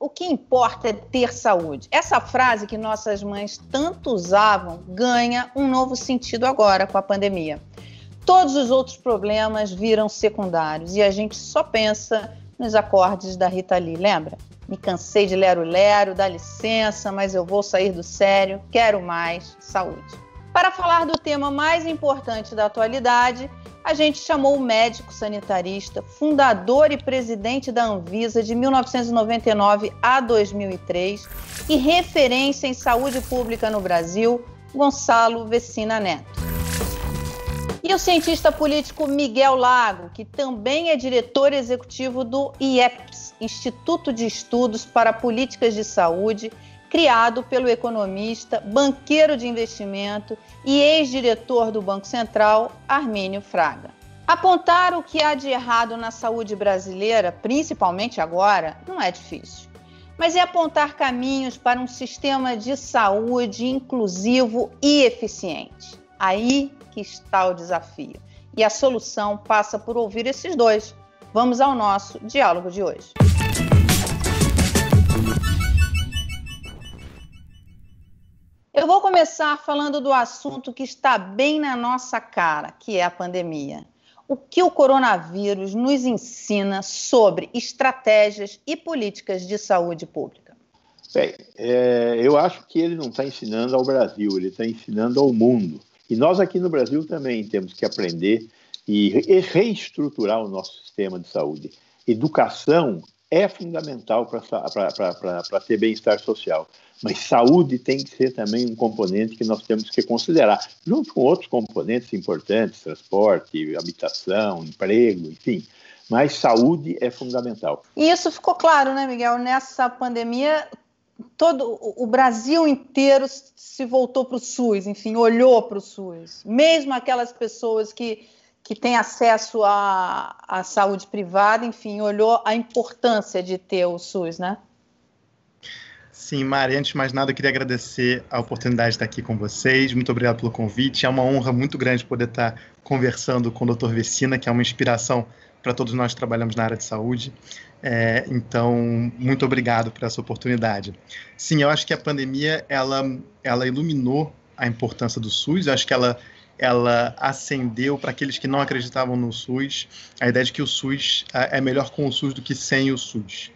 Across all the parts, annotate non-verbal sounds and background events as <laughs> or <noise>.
O que importa é ter saúde. Essa frase que nossas mães tanto usavam ganha um novo sentido agora com a pandemia. Todos os outros problemas viram secundários e a gente só pensa nos acordes da Rita Lee, lembra? Me cansei de lero-lero, dá licença, mas eu vou sair do sério, quero mais saúde. Para falar do tema mais importante da atualidade, a gente chamou o médico sanitarista, fundador e presidente da Anvisa de 1999 a 2003 e referência em saúde pública no Brasil, Gonçalo Vecina Neto. E o cientista político Miguel Lago, que também é diretor executivo do IEPS, Instituto de Estudos para Políticas de Saúde, criado pelo economista, banqueiro de investimento e ex-diretor do Banco Central, Armênio Fraga. Apontar o que há de errado na saúde brasileira, principalmente agora, não é difícil. Mas é apontar caminhos para um sistema de saúde inclusivo e eficiente. Aí que está o desafio. E a solução passa por ouvir esses dois. Vamos ao nosso diálogo de hoje. Eu vou começar falando do assunto que está bem na nossa cara, que é a pandemia. O que o coronavírus nos ensina sobre estratégias e políticas de saúde pública? Bem, é, eu acho que ele não está ensinando ao Brasil, ele está ensinando ao mundo. E nós aqui no Brasil também temos que aprender e reestruturar o nosso sistema de saúde. Educação é fundamental para ter bem-estar social. Mas saúde tem que ser também um componente que nós temos que considerar, junto com outros componentes importantes, transporte, habitação, emprego, enfim. Mas saúde é fundamental. E isso ficou claro, né, Miguel? Nessa pandemia, todo o Brasil inteiro se voltou para o SUS, enfim, olhou para o SUS. Mesmo aquelas pessoas que, que têm acesso à, à saúde privada, enfim, olhou a importância de ter o SUS, né? Sim, Mari, antes de mais nada, eu queria agradecer a oportunidade de estar aqui com vocês. Muito obrigado pelo convite. É uma honra muito grande poder estar conversando com o Dr. Vecina, que é uma inspiração para todos nós que trabalhamos na área de saúde. É, então, muito obrigado por essa oportunidade. Sim, eu acho que a pandemia ela, ela iluminou a importância do SUS. Eu acho que ela ela acendeu para aqueles que não acreditavam no SUS a ideia de que o SUS é melhor com o SUS do que sem o SUS.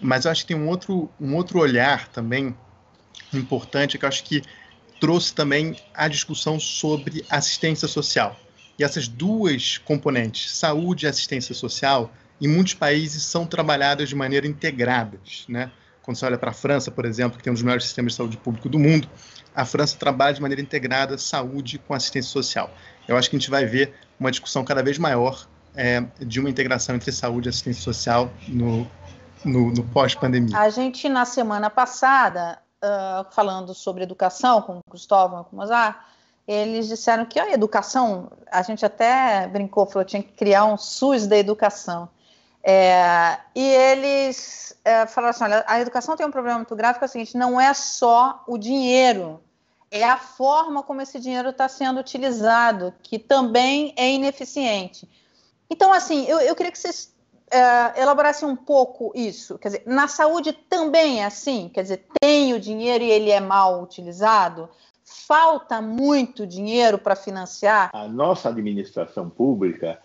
Mas eu acho que tem um outro, um outro olhar também importante que eu acho que trouxe também a discussão sobre assistência social. E essas duas componentes, saúde e assistência social, em muitos países são trabalhadas de maneira integradas, né? Quando você olha para a França, por exemplo, que tem um dos melhores sistemas de saúde público do mundo, a França trabalha de maneira integrada saúde com assistência social. Eu acho que a gente vai ver uma discussão cada vez maior é, de uma integração entre saúde e assistência social no, no, no pós-pandemia? A gente, na semana passada, uh, falando sobre educação com o Cristóvão e com o Mozart, eles disseram que a educação, a gente até brincou, falou que tinha que criar um SUS da educação. É, e eles é, falaram assim: olha, a educação tem um problema muito grave, que é o seguinte: não é só o dinheiro, é a forma como esse dinheiro está sendo utilizado, que também é ineficiente. Então, assim, eu, eu queria que vocês uh, elaborasse um pouco isso. Quer dizer, na saúde também é assim? Quer dizer, tem o dinheiro e ele é mal utilizado? Falta muito dinheiro para financiar? A nossa administração pública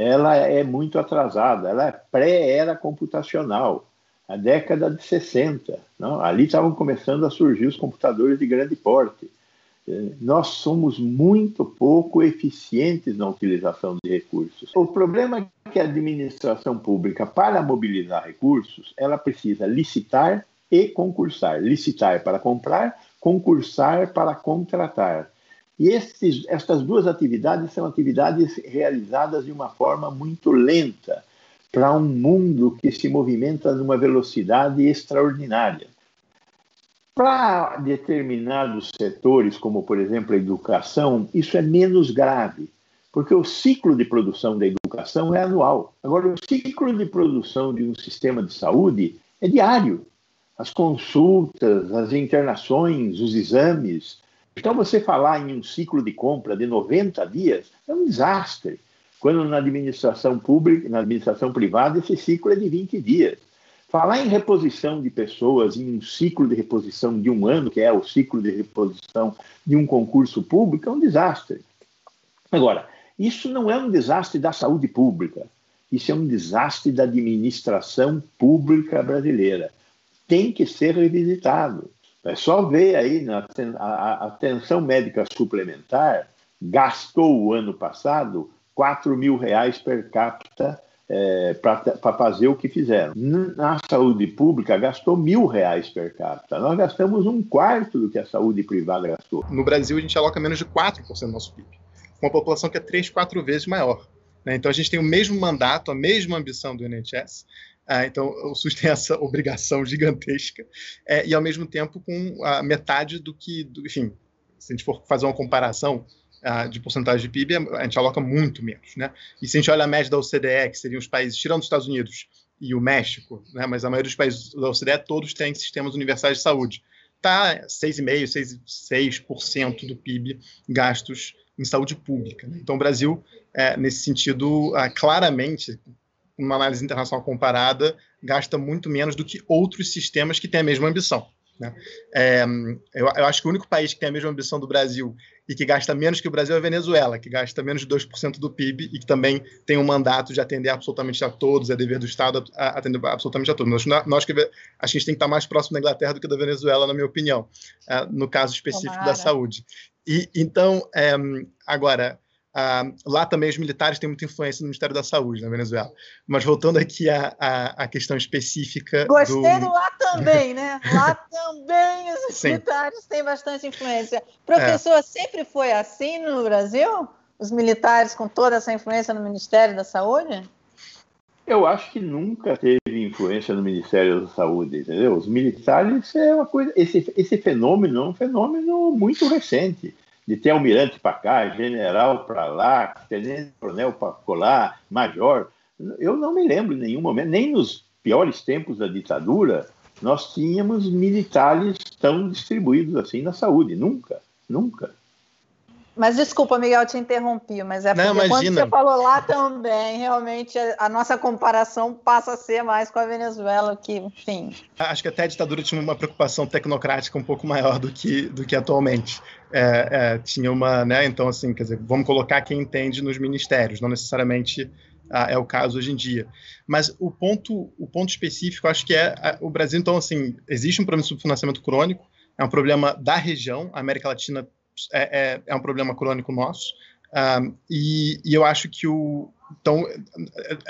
ela é muito atrasada, ela é pré-era computacional, a década de 60. Não? Ali estavam começando a surgir os computadores de grande porte nós somos muito pouco eficientes na utilização de recursos. O problema é que a administração pública, para mobilizar recursos, ela precisa licitar e concursar. Licitar para comprar, concursar para contratar. E esses, estas duas atividades são atividades realizadas de uma forma muito lenta para um mundo que se movimenta numa velocidade extraordinária. Para determinados setores, como por exemplo a educação, isso é menos grave, porque o ciclo de produção da educação é anual. Agora, o ciclo de produção de um sistema de saúde é diário. As consultas, as internações, os exames. Então, você falar em um ciclo de compra de 90 dias é um desastre. Quando na administração pública, na administração privada, esse ciclo é de 20 dias. Falar em reposição de pessoas, em um ciclo de reposição de um ano, que é o ciclo de reposição de um concurso público, é um desastre. Agora, isso não é um desastre da saúde pública, isso é um desastre da administração pública brasileira. Tem que ser revisitado. É só ver aí na a atenção médica suplementar gastou o ano passado 4 mil reais per capita é, para fazer o que fizeram. Na saúde pública, gastou mil reais per capita. Nós gastamos um quarto do que a saúde privada gastou. No Brasil, a gente aloca menos de 4% do nosso PIB, com uma população que é três, quatro vezes maior. Né? Então, a gente tem o mesmo mandato, a mesma ambição do NHS, ah, então, o SUS tem essa obrigação gigantesca, é, e ao mesmo tempo com a metade do que, do, enfim, se a gente for fazer uma comparação, de porcentagem de PIB, a gente aloca muito menos. Né? E se a gente olha a média da OCDE, que seriam os países, tirando os Estados Unidos e o México, né? mas a maioria dos países da OCDE, todos têm sistemas universais de saúde. Está 6,5%, 6% do PIB gastos em saúde pública. Né? Então, o Brasil, é, nesse sentido, é, claramente, uma análise internacional comparada, gasta muito menos do que outros sistemas que têm a mesma ambição. Né? É, eu, eu, acho que o único país que tem a mesma ambição do Brasil e que gasta menos que o Brasil é a Venezuela, que gasta menos de 2% do PIB e que também tem um mandato de atender absolutamente a todos, é dever do Estado atender absolutamente a todos. Nós, nós que, acho que a gente tem que estar mais próximo da Inglaterra do que da Venezuela, na minha opinião, é, no caso específico Tomara. da saúde. E Então, é, agora Uh, lá também os militares têm muita influência no Ministério da Saúde, na Venezuela. Mas voltando aqui à, à, à questão específica. Gostei do... do lá também, né? Lá também os <laughs> Sim. militares têm bastante influência. Professor, é. sempre foi assim no Brasil? Os militares com toda essa influência no Ministério da Saúde? Eu acho que nunca teve influência no Ministério da Saúde, entendeu? Os militares é uma coisa. Esse, esse fenômeno é um fenômeno muito recente de ter almirante para cá, general para lá, tenente-coronel para colar, major. Eu não me lembro em nenhum momento, nem nos piores tempos da ditadura, nós tínhamos militares tão distribuídos assim na saúde. Nunca, nunca. Mas desculpa, Miguel, eu te interrompi, mas é porque Não, quando você falou lá também, realmente a nossa comparação passa a ser mais com a Venezuela, que, enfim. Acho que até a ditadura tinha uma preocupação tecnocrática um pouco maior do que, do que atualmente. É, é, tinha uma, né? Então, assim, quer dizer, vamos colocar quem entende nos ministérios, não necessariamente ah, é o caso hoje em dia. Mas o ponto, o ponto específico, acho que é a, o Brasil, então, assim, existe um problema de subfinanciamento crônico, é um problema da região, a América Latina é, é, é um problema crônico nosso. Um, e, e, eu acho que o. Então,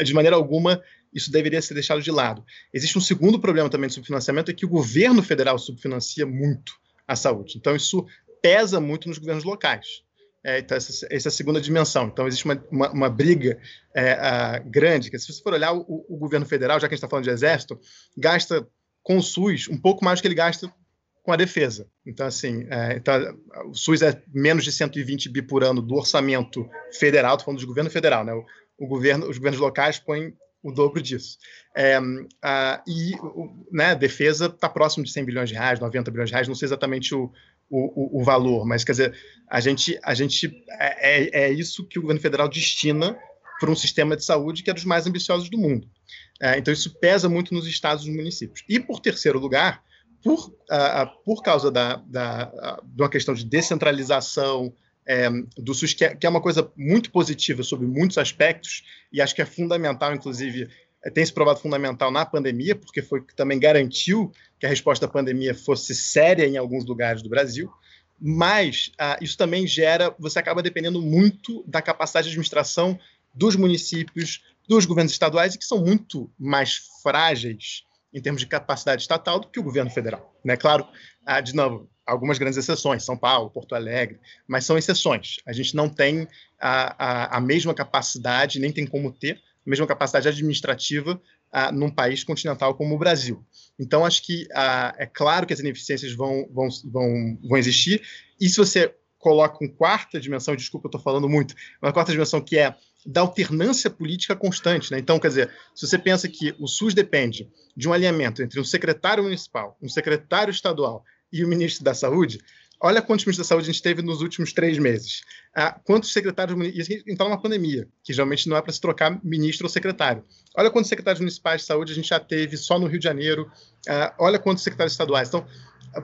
de maneira alguma, isso deveria ser deixado de lado. Existe um segundo problema também de subfinanciamento, é que o governo federal subfinancia muito a saúde. Então, isso pesa muito nos governos locais. É, então, essa, essa, é a segunda dimensão. Então, existe uma, uma, uma briga é, grande, que se você for olhar o, o, governo federal, já que a gente está falando de exército, gasta com o SUS um pouco mais do que ele gasta com a defesa. Então, assim, é, então, o SUS é menos de 120 bi por ano do orçamento federal, estou falando do governo federal, né? O, o, governo, os governos locais põem o dobro disso. É, a, e o, né, a defesa está próximo de 100 bilhões de reais, 90 bilhões de reais, não sei exatamente o, o, o, valor, mas quer dizer, a gente, a gente é, é, é isso que o governo federal destina para um sistema de saúde que é dos mais ambiciosos do mundo. É, então, isso pesa muito nos estados e nos municípios. E, por terceiro lugar, por, por causa da, da, de uma questão de descentralização é, do SUS, que é, que é, uma coisa muito positiva sobre muitos aspectos, e acho que é fundamental, inclusive, é, tem se provado fundamental na pandemia, porque foi que também garantiu que a resposta à pandemia fosse séria em alguns lugares do Brasil, mas isso também gera, você acaba dependendo muito da capacidade de administração dos municípios, dos governos estaduais, e que são muito mais frágeis em termos de capacidade estatal do que o governo federal. Né? Claro, há, de novo, algumas grandes exceções, São Paulo, Porto Alegre, mas são exceções. A gente não tem a, a, a mesma capacidade, nem tem como ter a mesma capacidade administrativa a, num país continental como o Brasil. Então, acho que é claro que as ineficiências vão, vão, vão, vão existir, e se você coloca uma quarta dimensão, desculpa, eu estou falando muito, uma quarta dimensão que é da alternância política constante. Né? Então, quer dizer, se você pensa que o SUS depende de um alinhamento entre um secretário municipal, um secretário estadual e o ministro da Saúde, olha quantos ministros da saúde a gente teve nos últimos três meses. Ah, quantos secretários. E a gente está numa pandemia, que geralmente não é para se trocar ministro ou secretário. Olha quantos secretários municipais de saúde a gente já teve só no Rio de Janeiro. Ah, olha quantos secretários estaduais. Então,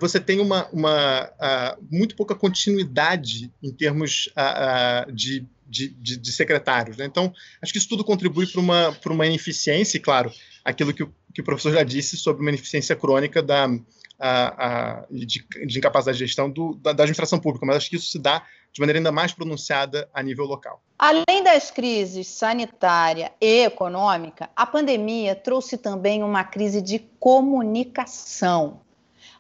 você tem uma, uma uh, muito pouca continuidade em termos uh, uh, de, de, de, de, secretários. Né? Então, acho que isso tudo contribui para uma, uma ineficiência, e claro, aquilo que o, que o professor já disse sobre uma ineficiência crônica da, de, de, incapacidade de gestão do, da, da administração pública, mas acho que isso se dá de maneira ainda mais pronunciada a nível local. Além das crises sanitária e econômica, a pandemia trouxe também uma crise de comunicação.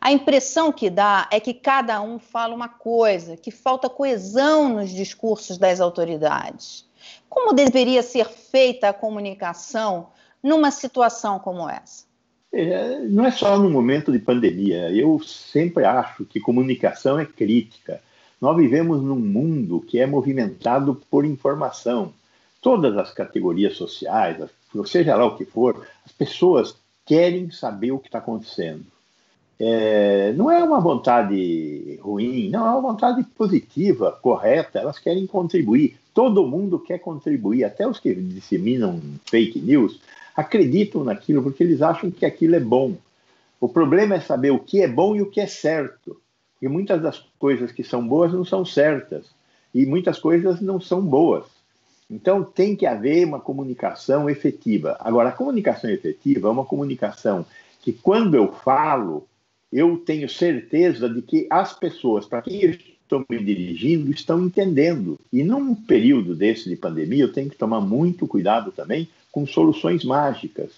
A impressão que dá é que cada um fala uma coisa, que falta coesão nos discursos das autoridades. Como deveria ser feita a comunicação numa situação como essa? É, não é só no momento de pandemia. Eu sempre acho que comunicação é crítica. Nós vivemos num mundo que é movimentado por informação. Todas as categorias sociais, seja lá o que for, as pessoas querem saber o que está acontecendo é, não é uma vontade ruim, não, é uma vontade positiva, correta. Elas querem contribuir. Todo mundo quer contribuir, até os que disseminam fake news acreditam naquilo porque eles acham que aquilo é bom. O problema é saber o que é bom e o que é certo. E muitas das coisas que são boas não são certas. E muitas coisas não são boas. Então tem que haver uma comunicação efetiva. Agora, a comunicação efetiva é uma comunicação que, quando eu falo, eu tenho certeza de que as pessoas para quem estou me dirigindo estão entendendo. E num período desse de pandemia, eu tenho que tomar muito cuidado também com soluções mágicas.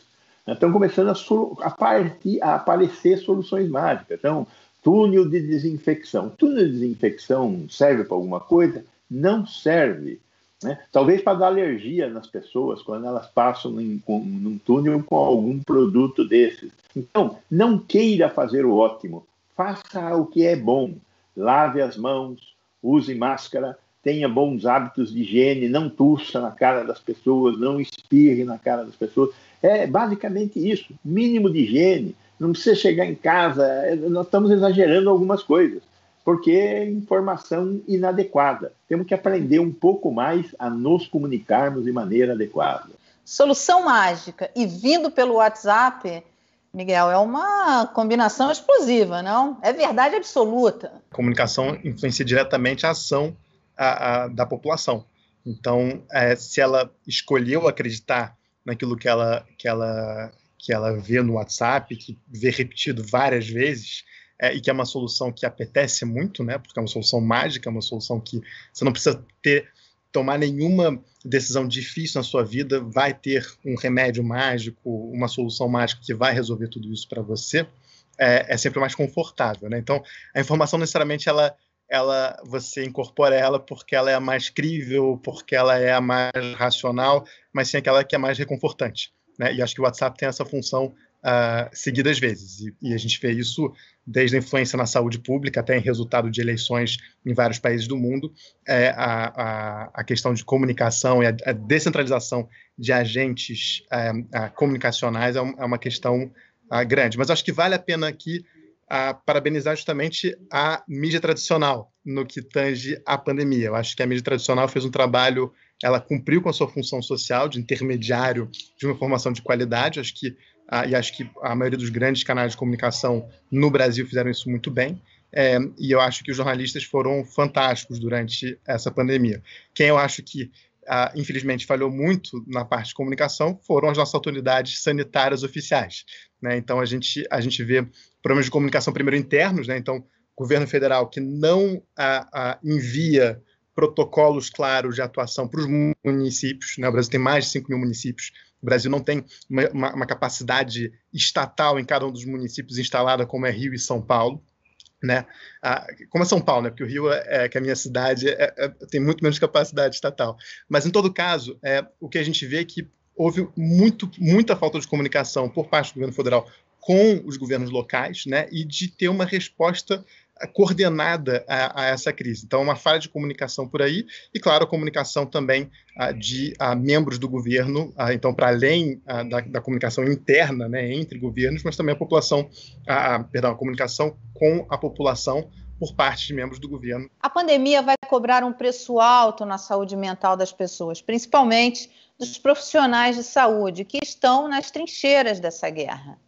Estão começando a, a, partir, a aparecer soluções mágicas. Então, túnel de desinfecção. Túnel de desinfecção serve para alguma coisa? Não serve. Né? Talvez para dar alergia nas pessoas quando elas passam em, com, num túnel com algum produto desses. Então, não queira fazer o ótimo, faça o que é bom. Lave as mãos, use máscara, tenha bons hábitos de higiene, não tussa na cara das pessoas, não espirre na cara das pessoas. É basicamente isso, mínimo de higiene. Não precisa chegar em casa, é, nós estamos exagerando algumas coisas porque é informação inadequada. Temos que aprender um pouco mais a nos comunicarmos de maneira adequada. Solução mágica e vindo pelo WhatsApp, Miguel, é uma combinação explosiva, não? É verdade absoluta. A comunicação influencia diretamente a ação a, a, da população. Então, é, se ela escolheu acreditar naquilo que ela, que, ela, que ela vê no WhatsApp, que vê repetido várias vezes, é, e que é uma solução que apetece muito, né? Porque é uma solução mágica, é uma solução que você não precisa ter tomar nenhuma decisão difícil na sua vida, vai ter um remédio mágico, uma solução mágica que vai resolver tudo isso para você, é, é, sempre mais confortável, né? Então, a informação necessariamente ela, ela, você incorpora ela porque ela é a mais crível, porque ela é a mais racional, mas sim aquela que é mais reconfortante, né? E acho que o WhatsApp tem essa função uh, seguidas vezes. E, e, a gente vê isso desde a influência na saúde pública até em resultado de eleições em vários países do mundo. É, a, a, a, questão de comunicação e a, a descentralização de agentes é, comunicacionais é, um, é, uma questão grande. Mas acho que vale a pena aqui parabenizar justamente a mídia tradicional no que tange a pandemia. Eu acho que a mídia tradicional fez um trabalho, ela cumpriu com a sua função social de intermediário de uma informação de qualidade. Acho que ah, e acho que a maioria dos grandes canais de comunicação no Brasil fizeram isso muito bem. É, e eu acho que os jornalistas foram fantásticos durante essa pandemia. Quem eu acho que, ah, infelizmente, falhou muito na parte de comunicação foram as nossas autoridades sanitárias oficiais. Né? Então, a gente, a gente vê problemas de comunicação, primeiro, internos. Né? Então, governo federal que não ah, envia protocolos claros de atuação para os municípios. Né? O Brasil tem mais de 5 mil municípios o Brasil não tem uma, uma, uma capacidade estatal em cada um dos municípios instalada como é Rio e São Paulo. Né? Ah, como é São Paulo, né? Porque o Rio, é, é que é a minha cidade, é, é, tem muito menos capacidade estatal. Mas, em todo caso, é, o que a gente vê é que houve muito, muita falta de comunicação por parte do governo federal com os governos locais, né? E de ter uma resposta coordenada a, a, essa crise. Então, uma falha de comunicação por aí, e, claro, a comunicação também a, de membros do governo, então, para além da, da, comunicação interna né, entre governos, mas também a população, a, perdão, a comunicação com a população por parte de membros do governo. A pandemia vai cobrar um preço alto na saúde mental das pessoas, principalmente dos profissionais de saúde que estão nas trincheiras dessa guerra.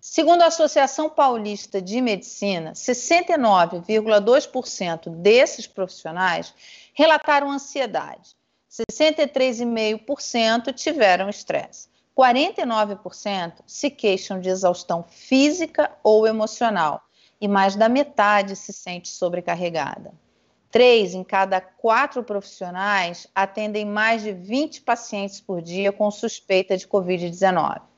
Segundo a Associação Paulista de Medicina, 69,2% desses profissionais relataram ansiedade, 63,5% tiveram estresse, 49% se queixam de exaustão física ou emocional e mais da metade se sente sobrecarregada. Três em cada quatro profissionais atendem mais de 20 pacientes por dia com suspeita de Covid-19.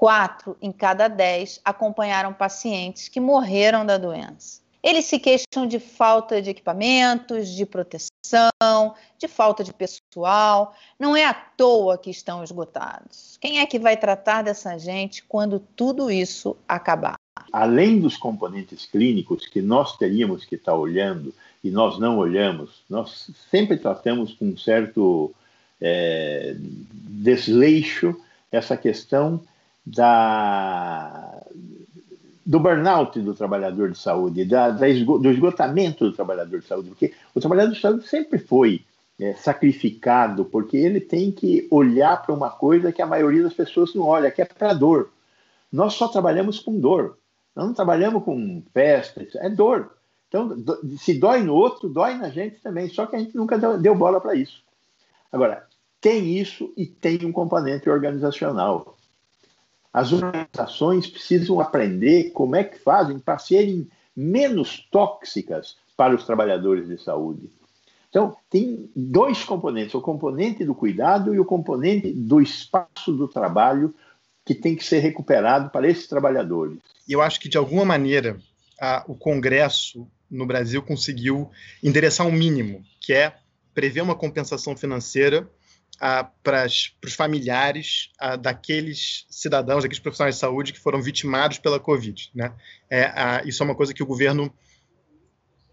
Quatro em cada dez acompanharam pacientes que morreram da doença. Eles se queixam de falta de equipamentos, de proteção, de falta de pessoal. Não é à toa que estão esgotados. Quem é que vai tratar dessa gente quando tudo isso acabar? Além dos componentes clínicos que nós teríamos que estar olhando e nós não olhamos, nós sempre tratamos com um certo é, desleixo essa questão da, do burnout do trabalhador de saúde, da, da esgo, do esgotamento do trabalhador de saúde, porque o trabalhador de saúde sempre foi é, sacrificado, porque ele tem que olhar para uma coisa que a maioria das pessoas não olha, que é para a dor. Nós só trabalhamos com dor, nós não trabalhamos com festa, é dor. Então, se dói no outro, dói na gente também, só que a gente nunca deu bola para isso. Agora, tem isso e tem um componente organizacional. As organizações precisam aprender como é que fazem para serem menos tóxicas para os trabalhadores de saúde. Então, tem dois componentes: o componente do cuidado e o componente do espaço do trabalho que tem que ser recuperado para esses trabalhadores. Eu acho que, de alguma maneira, a, o Congresso no Brasil conseguiu endereçar um mínimo, que é prever uma compensação financeira para os familiares daqueles cidadãos, daqueles profissionais de saúde que foram vitimados pela Covid. Né? É, isso é uma coisa que o governo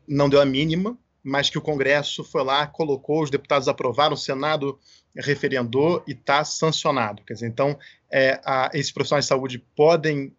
não deu a mínima, mas que o Congresso foi lá, colocou, os deputados aprovaram, o Senado referendou e está sancionado. Quer dizer, então, é, esses profissionais de saúde podem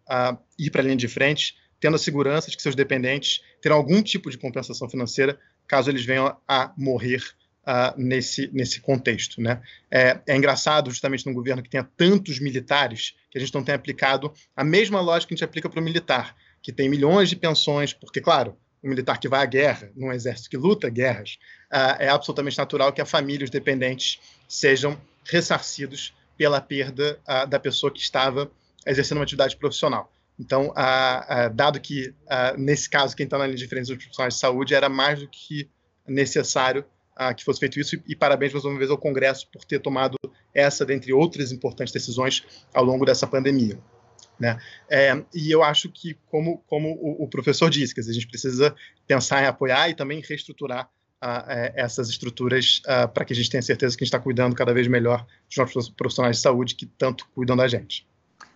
ir para a linha de frente, tendo a segurança de que seus dependentes terão algum tipo de compensação financeira caso eles venham a morrer uh, nesse, nesse contexto. Né? É, é, engraçado, justamente num governo que tenha tantos militares, que a gente não tenha aplicado a mesma lógica que a gente aplica para o militar, que tem milhões de pensões, porque, claro, o militar que vai à guerra, num exército que luta guerras, uh, é absolutamente natural que a família, os dependentes, sejam ressarcidos pela perda uh, da pessoa que estava exercendo uma atividade profissional. Então, dado que, nesse caso, quem está na linha de frente dos profissionais de saúde era mais do que necessário que fosse feito isso e, e, parabéns mais uma vez ao Congresso por ter tomado essa, dentre outras importantes decisões ao longo dessa pandemia. Né? É, e eu acho que, como, como o, o professor disse, que a gente precisa pensar em apoiar e também reestruturar ah, é, essas estruturas ah, para que a gente tenha certeza que a gente está cuidando cada vez melhor dos nossos profissionais de saúde que tanto cuidam da gente.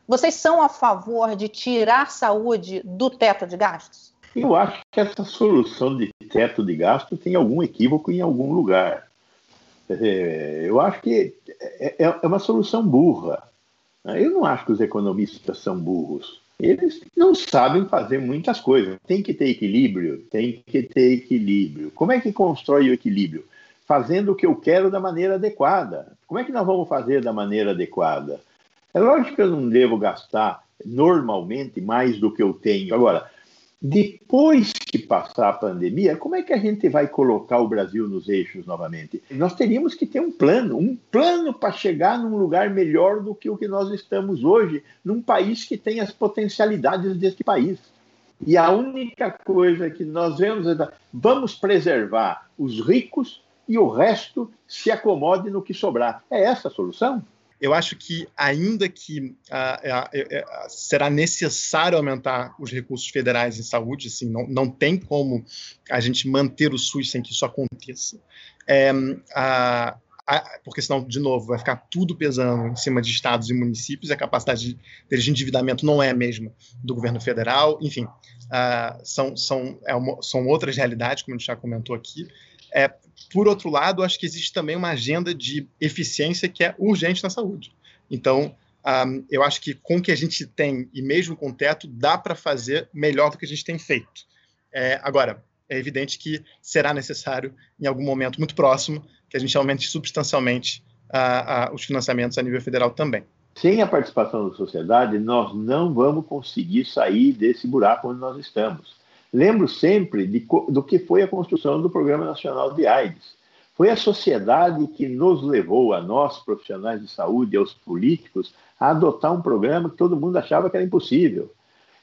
Vocês são a favor de tirar saúde do teto de gastos? Eu acho que essa solução de teto de gasto tem algum equívoco em algum lugar. Eu acho que é, é, é uma solução burra. Eu não acho que os economistas são burros. Eles não sabem fazer muitas coisas. Tem que ter equilíbrio, tem que ter equilíbrio. Como é que constrói o equilíbrio? Fazendo o que eu quero da maneira adequada. Como é que nós vamos fazer da maneira adequada? É lógico que eu não devo gastar normalmente mais do que eu tenho. Agora, depois que passar a pandemia, como é que a gente vai colocar o Brasil nos eixos novamente? Nós teríamos que ter um plano, um plano para chegar num lugar melhor do que o que nós estamos hoje, num país que tem as potencialidades deste país. E a única coisa que nós vemos é vamos preservar os ricos e o resto se acomode no que sobrar. É essa a solução? Eu acho que, ainda que uh, uh, uh, será necessário aumentar os recursos federais em saúde, assim, não, não tem como a gente manter o SUS sem que isso aconteça. É, porque senão, de novo, vai ficar tudo pesando em cima de estados e municípios, a capacidade de endividamento não é a mesma do governo federal, enfim, são, são, é uma, são outras realidades, como a gente já comentou aqui. É, por outro lado, acho que existe também uma agenda de eficiência que é urgente na saúde. Então, um, eu acho que com o que a gente tem, e mesmo com o teto, dá para fazer melhor do que a gente tem feito. É, agora, é evidente que será necessário, em algum momento muito próximo, que a gente aumente substancialmente a, a, os financiamentos a nível federal também. Sem a participação da sociedade, nós não vamos conseguir sair desse buraco onde nós estamos. Lembro sempre de, do que foi a construção do Programa Nacional de AIDS. Foi a sociedade que nos levou, a nós, profissionais de saúde, aos políticos, a adotar um programa que todo mundo achava que era impossível.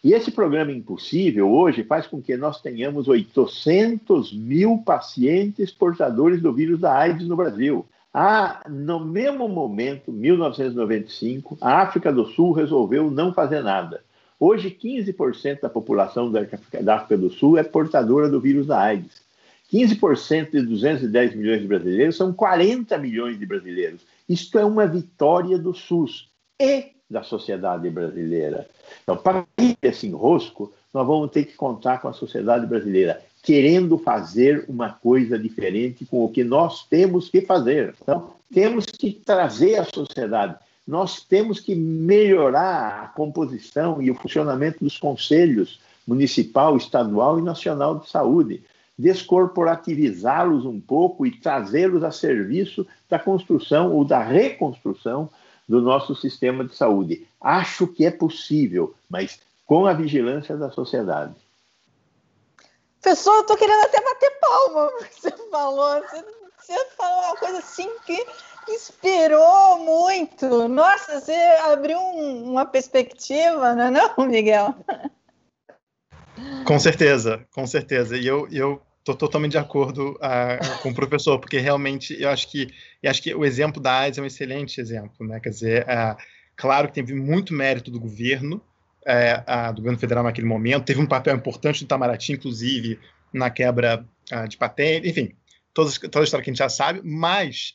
E esse programa impossível hoje faz com que nós tenhamos 800 mil pacientes portadores do vírus da AIDS no Brasil. Ah, no mesmo momento, 1995, a África do Sul resolveu não fazer nada. Hoje, 15% da população da África do Sul é portadora do vírus da AIDS. 15% de 210 milhões de brasileiros são 40 milhões de brasileiros. Isto é uma vitória do SUS e da sociedade brasileira. Então, para ir esse enrosco, nós vamos ter que contar com a sociedade brasileira querendo fazer uma coisa diferente com o que nós temos que fazer. Então, temos que trazer a sociedade. Nós temos que melhorar a composição e o funcionamento dos conselhos municipal, estadual e nacional de saúde, descorporativizá-los um pouco e trazê-los a serviço da construção ou da reconstrução do nosso sistema de saúde. Acho que é possível, mas com a vigilância da sociedade. Professor, eu estou querendo até bater palma. <laughs> Você falou, você, você falou uma coisa assim que inspirou muito. Nossa, você abriu um, uma perspectiva, não é não, Miguel? Com certeza, com certeza. E eu, eu Estou totalmente de acordo uh, com o professor, porque realmente eu acho que eu acho que o exemplo da AIDS é um excelente exemplo, né? Quer dizer, uh, claro que teve muito mérito do governo, uh, do governo federal naquele momento, teve um papel importante do Itamaraty, inclusive na quebra de patente, enfim, toda, toda a história que a gente já sabe, mas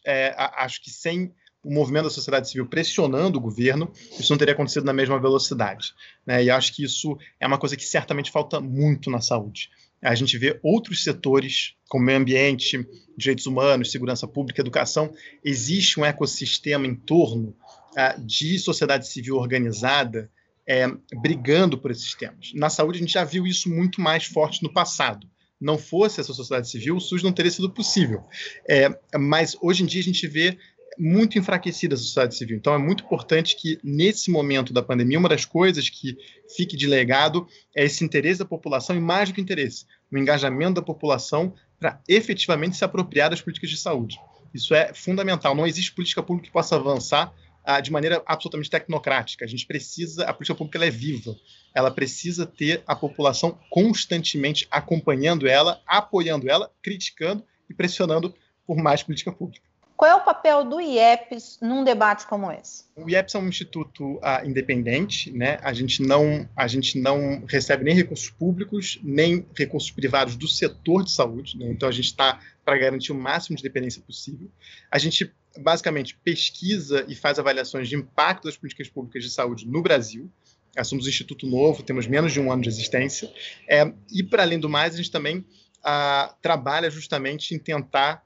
acho que sem o movimento da sociedade civil pressionando o governo, isso não teria acontecido na mesma velocidade. Né? E acho que isso é uma coisa que certamente falta muito na saúde a gente vê outros setores, como meio ambiente, direitos humanos, segurança pública, educação, existe um ecossistema em torno uh, de sociedade civil organizada é, brigando por esses temas. Na saúde, a gente já viu isso muito mais forte no passado. Não fosse essa sociedade civil, o SUS não teria sido possível. É, mas hoje em dia a gente vê muito enfraquecida a sociedade civil. Então é muito importante que, nesse momento da pandemia, uma das coisas que fique de legado é esse interesse da população, e mais do que interesse, o engajamento da população para efetivamente se apropriar das políticas de saúde. Isso é fundamental. Não existe política pública que possa avançar de maneira absolutamente tecnocrática. A gente precisa, a política pública é viva. Ela precisa ter a população constantemente acompanhando ela, apoiando ela, criticando e pressionando por mais política pública. Qual é o papel do IEPS num debate como esse? O IEPS é um instituto uh, independente, né? A gente não a gente não recebe nem recursos públicos nem recursos privados do setor de saúde, né? então a gente está para garantir o máximo de dependência possível. A gente basicamente pesquisa e faz avaliações de impacto das políticas públicas de saúde no Brasil. Nós somos um instituto novo, temos menos de um ano de existência. É, e, para além do mais, a gente também uh, trabalha justamente em tentar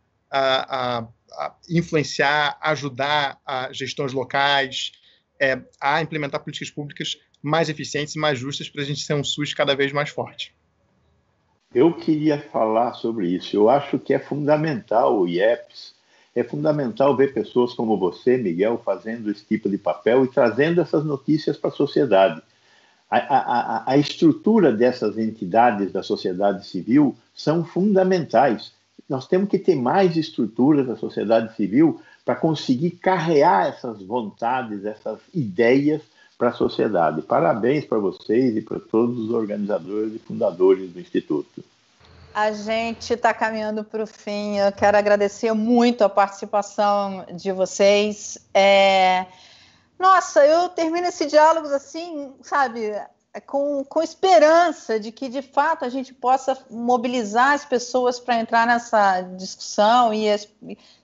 uh, influenciar, ajudar a gestões locais, é, a implementar políticas públicas mais eficientes e mais justas para a gente ser um SUS cada vez mais forte. Eu queria falar sobre isso. Eu acho que é fundamental o IEPS, é fundamental ver pessoas como você, Miguel, fazendo esse tipo de papel e trazendo essas notícias para a sociedade. A, a, a, estrutura dessas entidades da sociedade civil são fundamentais nós temos que ter mais estruturas da sociedade civil para conseguir carrear essas vontades, essas ideias para a sociedade. Parabéns para vocês e para todos os organizadores e fundadores do Instituto. A gente está caminhando para o fim. Eu quero agradecer muito a participação de vocês. É... Nossa, eu termino esse diálogo assim, sabe, com, com esperança de que, de fato, a gente possa mobilizar as pessoas para entrar nessa discussão e as,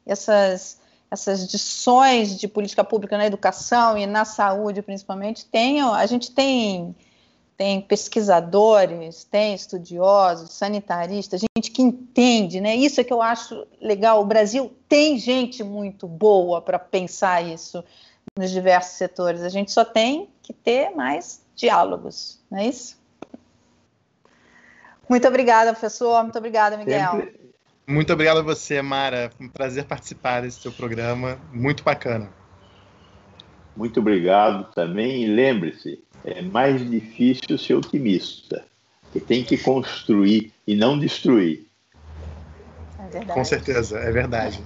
essas, essas discussões de política pública na educação e na saúde, principalmente, tenham, a gente tem, tem pesquisadores, tem estudiosos, sanitaristas, gente que entende, né? Isso é que eu acho legal. O Brasil tem gente muito boa para pensar isso nos diversos setores. A gente só tem que ter mais diálogos, não é isso? Muito obrigada, professor. Muito obrigada, Miguel. Sempre... Muito obrigado a você, Mara. Foi um prazer participar desse seu programa. Muito bacana. Muito obrigado também. E lembre-se, é mais difícil ser otimista, que tem que construir e não destruir. É verdade. Com certeza, é verdade.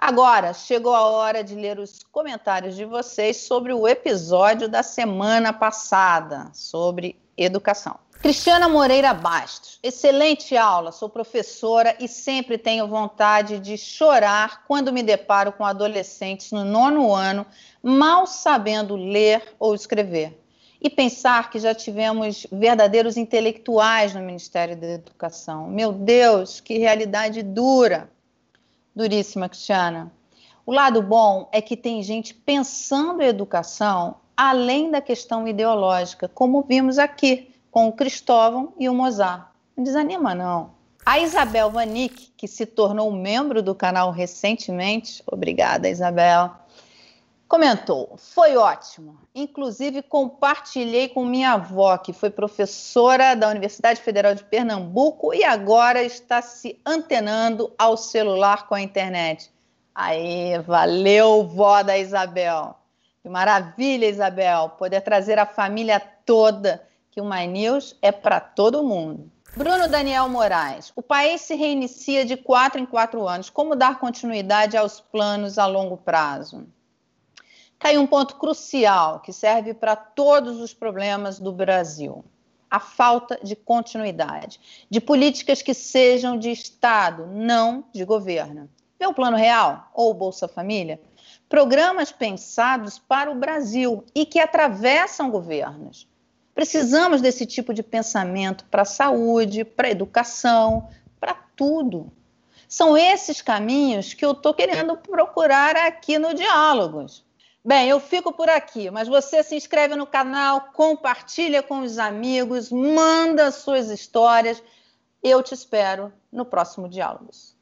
Agora, chegou a hora de ler os comentários de vocês sobre o episódio da semana passada, sobre educação. Cristiana Moreira Bastos, excelente aula. Sou professora e sempre tenho vontade de chorar quando me deparo com adolescentes no nono ano, mal sabendo ler ou escrever. E pensar que já tivemos verdadeiros intelectuais no Ministério da Educação. Meu Deus, que realidade dura. Duríssima, Cristiana. O lado bom é que tem gente pensando em educação além da questão ideológica, como vimos aqui com o Cristóvão e o Mozart. Não desanima, não. A Isabel Vanik, que se tornou membro do canal recentemente, obrigada, Isabel, comentou: foi ótimo. Inclusive, compartilhei com minha avó, que foi professora da Universidade Federal de Pernambuco e agora está se antenando ao celular com a internet. Aí, valeu, vó da Isabel. Que maravilha, Isabel, poder trazer a família toda que o My News é para todo mundo. Bruno Daniel Moraes, o país se reinicia de quatro em quatro anos. Como dar continuidade aos planos a longo prazo? Cai um ponto crucial que serve para todos os problemas do Brasil: a falta de continuidade, de políticas que sejam de Estado, não de governo. Vê o Plano Real ou o Bolsa Família? Programas pensados para o Brasil e que atravessam governos. Precisamos desse tipo de pensamento para a saúde, para a educação, para tudo. São esses caminhos que eu estou querendo procurar aqui no Diálogos. Bem, eu fico por aqui, mas você se inscreve no canal, compartilha com os amigos, manda suas histórias. Eu te espero no próximo Diálogos.